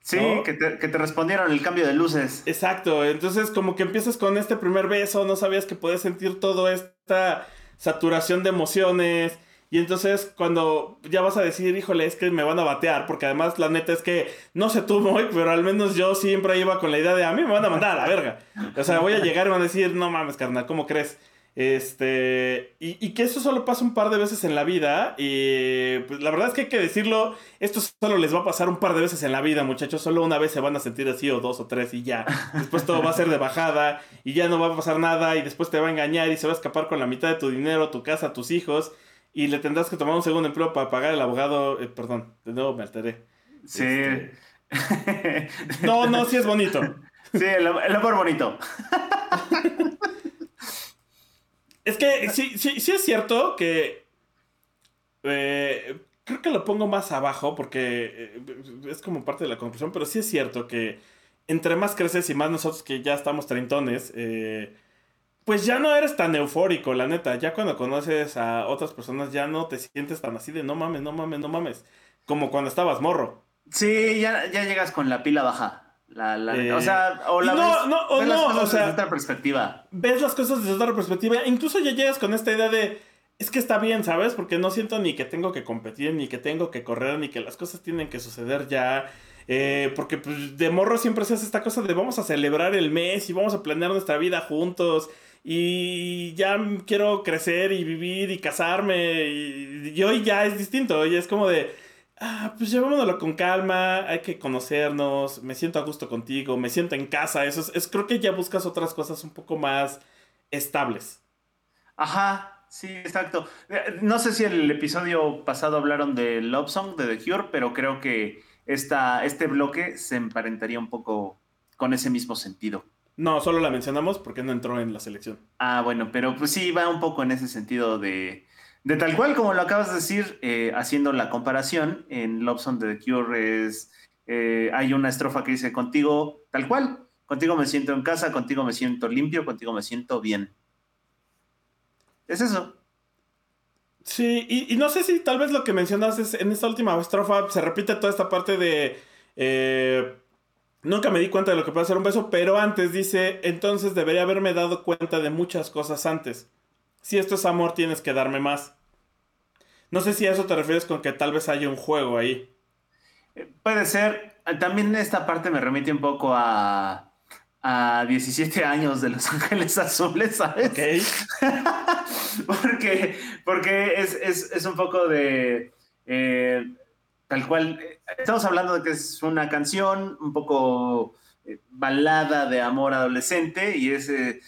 Speaker 3: Sí, que, te, que, te, respondieron el cambio de luces.
Speaker 2: Exacto, entonces como que empiezas con este primer beso, no sabías que podías sentir toda esta saturación de emociones. Y entonces cuando ya vas a decir, híjole, es que me van a batear, porque además la neta es que, no sé tú, Moy, pero al menos yo siempre iba con la idea de, a mí me van a mandar a la verga. O sea, voy a llegar y van a decir, no mames, carnal, ¿cómo crees? Este, y, que eso solo pasa un par de veces en la vida. Y pues la verdad es que hay que decirlo, esto solo les va a pasar un par de veces en la vida, muchachos. Solo una vez se van a sentir así, o dos o tres, y ya. Después todo va a ser de bajada, y ya no va a pasar nada, y después te va a engañar, y se va a escapar con la mitad de tu dinero, tu casa, tus hijos, y le tendrás que tomar un segundo empleo para pagar el abogado. Eh, perdón, de nuevo me alteré.
Speaker 3: Sí. Este,
Speaker 2: no, no, sí es bonito.
Speaker 3: Sí, el, el amor bonito.
Speaker 2: Es que sí, sí, sí es cierto que. Eh, creo que lo pongo más abajo porque eh, es como parte de la conclusión, pero sí es cierto que entre más creces y más nosotros que ya estamos treintones, eh, pues ya no eres tan eufórico, la neta. Ya cuando conoces a otras personas ya no te sientes tan así de no mames, no mames, no mames. Como cuando estabas morro.
Speaker 3: Sí, ya, ya llegas con la pila baja. La, la, o sea, o la no, ves,
Speaker 2: no, ves no, o sea,
Speaker 3: desde otra perspectiva.
Speaker 2: Ves las cosas desde otra perspectiva. Incluso ya llegas con esta idea de, es que está bien, ¿sabes? Porque no siento ni que tengo que competir, ni que tengo que correr, ni que las cosas tienen que suceder ya. Eh, porque pues, de morro siempre se hace esta cosa de vamos a celebrar el mes y vamos a planear nuestra vida juntos. Y ya quiero crecer y vivir y casarme. Y, y hoy ya es distinto. Hoy es como de ah, pues llevámonos con calma, hay que conocernos, me siento a gusto contigo, me siento en casa, eso es, creo que ya buscas otras cosas un poco más estables.
Speaker 3: Ajá, sí, exacto. Eh, no sé si el episodio pasado hablaron de Love Song de The Cure, pero creo que esta, este bloque se emparentaría un poco con ese mismo sentido.
Speaker 2: No, solo la mencionamos porque no entró en la selección.
Speaker 3: Ah, bueno, pero pues sí, va un poco en ese sentido de, de tal cual como lo acabas de decir, eh, haciendo la comparación, en Love Song de The Cure es, eh, hay una estrofa que dice, contigo, tal cual, contigo me siento en casa, contigo me siento limpio, contigo me siento bien. Es eso.
Speaker 2: Sí, y, no sé si tal vez lo que mencionas es en esta última estrofa se repite toda esta parte de... Eh, nunca me di cuenta de lo que puede ser un beso, pero antes dice, entonces debería haberme dado cuenta de muchas cosas antes. Si esto es amor, tienes que darme más. No sé si a eso te refieres con que tal vez haya un juego ahí.
Speaker 3: Eh, puede ser. También esta parte me remite un poco a a 17 años de Los Ángeles Azules, ¿sabes? porque porque es, un poco de... Eh, tal cual, estamos hablando de que es una canción un poco eh, balada de amor adolescente y es... Eh,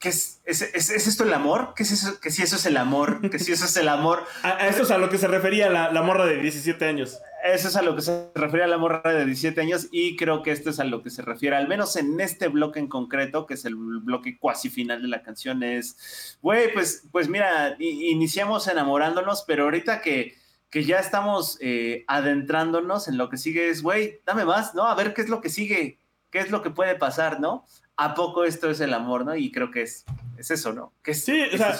Speaker 3: ¿Qué es, es, esto el amor? ¿Qué es eso? Que si eso es el amor, que si eso es el amor.
Speaker 2: a, eso es a lo que se refería la, la morra de 17 años
Speaker 3: eso es a lo que se refiere a la morra de 17 años y creo que esto es a lo que se refiere, al menos en este bloque en concreto, que es el bloque cuasi final de la canción, es, güey, pues, pues mira, iniciamos enamorándonos, pero ahorita que, que ya estamos eh, adentrándonos en lo que sigue es, güey, dame más, ¿no? A ver qué es lo que sigue, qué es lo que puede pasar, ¿no? ¿A poco esto es el amor, ¿no? Y creo que es, es eso, ¿no? Que
Speaker 2: sí, o sea,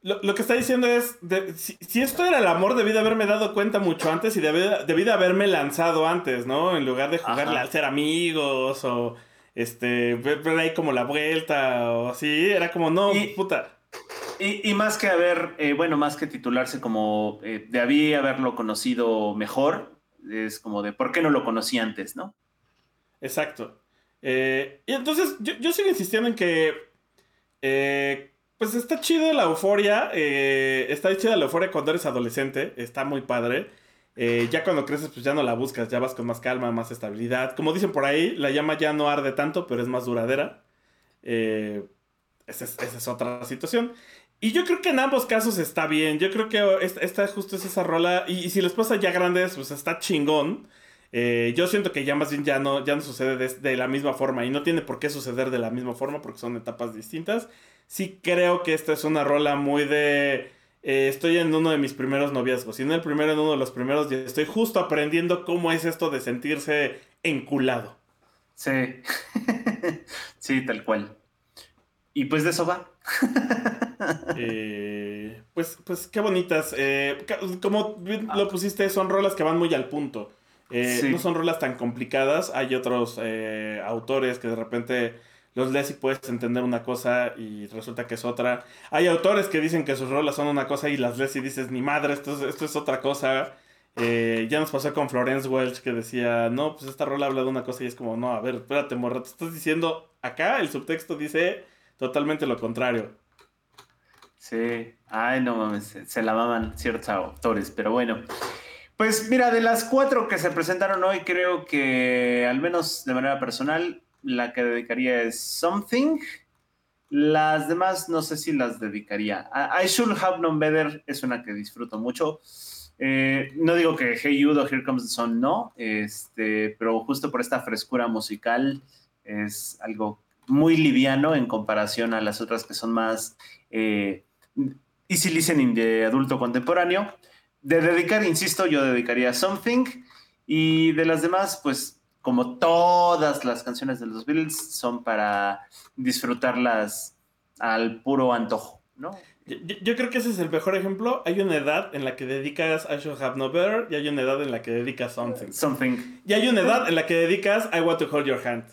Speaker 2: lo, que está diciendo es, si, esto era el amor, debí de haberme dado cuenta mucho antes y debí, de haberme lanzado antes, ¿no? En lugar de jugarle al ser amigos o este ver, ahí como la vuelta o así, era como, no, puta.
Speaker 3: Y, más que haber, eh, bueno, más que titularse como eh, debí haberlo conocido mejor, es como de, ¿por qué no lo conocí antes, no?
Speaker 2: Exacto. Eh, y entonces, yo, yo sigo insistiendo en que pues está chido la euforia. Eh, está chida la euforia cuando eres adolescente. Está muy padre. Eh, ya cuando creces, pues ya no la buscas. Ya vas con más calma, más estabilidad. Como dicen por ahí, la llama ya no arde tanto, pero es más duradera. Eh, esa, es, otra situación. Y yo creo que en ambos casos está bien. Yo creo que esta, justo es esa rola. Y, si les pasa ya grandes, pues está chingón. yo siento que ya más bien ya no, ya no sucede de, la misma forma. Y no tiene por qué suceder de la misma forma porque son etapas distintas sí creo que esta es una rola muy de... Eh, estoy en uno de mis primeros noviazgos, y no el primero, en uno de los primeros, y estoy justo aprendiendo cómo es esto de sentirse enculado.
Speaker 3: Sí, sí, tal cual. Y pues de eso va.
Speaker 2: Eh, pues, pues qué bonitas. Eh, como lo pusiste, son rolas que van muy al punto. No son rolas tan complicadas. Hay otros autores que de repente los lees y puedes entender una cosa y resulta que es otra. Hay autores que dicen que sus rolas son una cosa y las lees y dices, ni madre, esto es, esto es otra cosa. Eh, ya nos pasó con Florence Welch que decía, no, pues esta rola habla de una cosa y es como, no, a ver, espérate, morra, te estás diciendo acá, el subtexto dice totalmente lo contrario.
Speaker 3: Sí, ay, no mames, se la maman ciertos autores, pero bueno. Pues mira, de las cuatro que se presentaron hoy, creo que al menos de manera personal, la que dedicaría es Something. Las demás no sé si las dedicaría. I Should Have Known Better es una que disfruto mucho. Eh, no digo que Hey You o Here Comes the Sun no, este, pero justo por esta frescura musical es algo muy liviano en comparación a las otras que son más eh, easy listening de adulto contemporáneo. De dedicar, insisto, yo dedicaría Something. Y de las demás, pues como todas las canciones de los Beatles, son para disfrutarlas al puro antojo, ¿no?
Speaker 2: Yo, creo que ese es el mejor ejemplo. Hay una edad en la que dedicas I Should Have No Better y hay una edad en la que dedicas Something.
Speaker 3: Something.
Speaker 2: Y hay una edad en la que dedicas I Want to Hold Your Hand.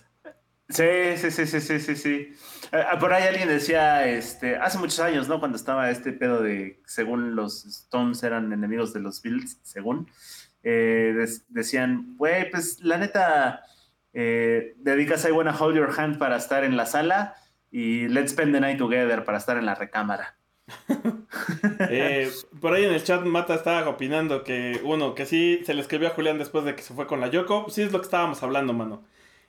Speaker 3: Sí, sí, sí, sí, sí, sí, sí. Eh, por ahí alguien decía, este, hace muchos años, ¿no? Cuando estaba este pedo de, según los Stones eran enemigos de los Beatles, según, eh, decían, güey, pues la neta, eh, dedicas I Wanna Hold Your Hand para estar en la sala y Let's Spend the Night Together para estar en la recámara.
Speaker 2: Por ahí en el chat Mata estaba opinando que, uno, que sí se le escribió a Julián después de que se fue con la Yoko. Sí es lo que estábamos hablando, mano.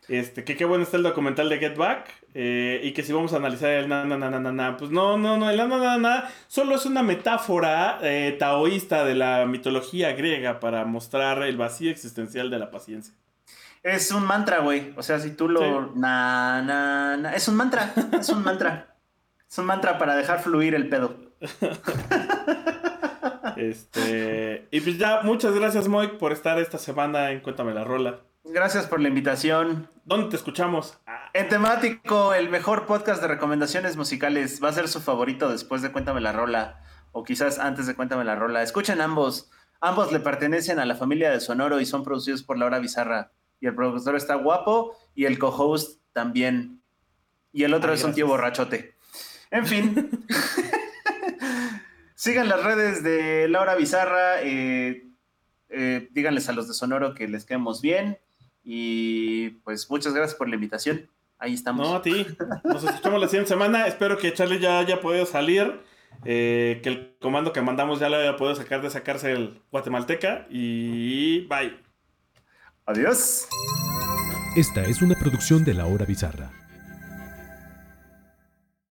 Speaker 2: Este, que qué bueno está el documental de Get Back. eh, y que si vamos a analizar el na na na na na na, pues no, no, no, el na na na na solo es una metáfora eh, taoísta de la mitología griega para mostrar el vacío existencial de la paciencia.
Speaker 3: Es un mantra, güey. O sea, si tú lo.
Speaker 2: Sí.
Speaker 3: Na, na, na. Es un mantra. Es un mantra. es un mantra para dejar fluir el pedo.
Speaker 2: Este, y pues ya, muchas gracias, Moik, por estar esta semana en Cuéntame la Rola.
Speaker 3: Gracias por la invitación.
Speaker 2: ¿Dónde te escuchamos? Ah,
Speaker 3: En temático, el mejor podcast de recomendaciones musicales. Va a ser su favorito después de Cuéntame la Rola. O quizás antes de Cuéntame la Rola. Escuchen ambos. Ambos le pertenecen a la familia de Sonoro y son producidos por Laura Bizarra. Y el productor está guapo y el co-host también. Y el otro
Speaker 2: Ay,
Speaker 3: es un tío borrachote. En fin. Sigan las redes de Laura Bizarra. eh, eh, díganles a los de Sonoro que les quedemos bien. Y pues muchas gracias por la invitación. Ahí estamos.
Speaker 2: no, a ti. Nos escuchamos la siguiente semana. Espero que Charlie ya haya podido salir. eh, que el comando que mandamos ya lo haya podido sacar de esa cárcel guatemalteca. Y bye.
Speaker 3: Adiós.
Speaker 4: Esta es una producción de La Hora Bizarra.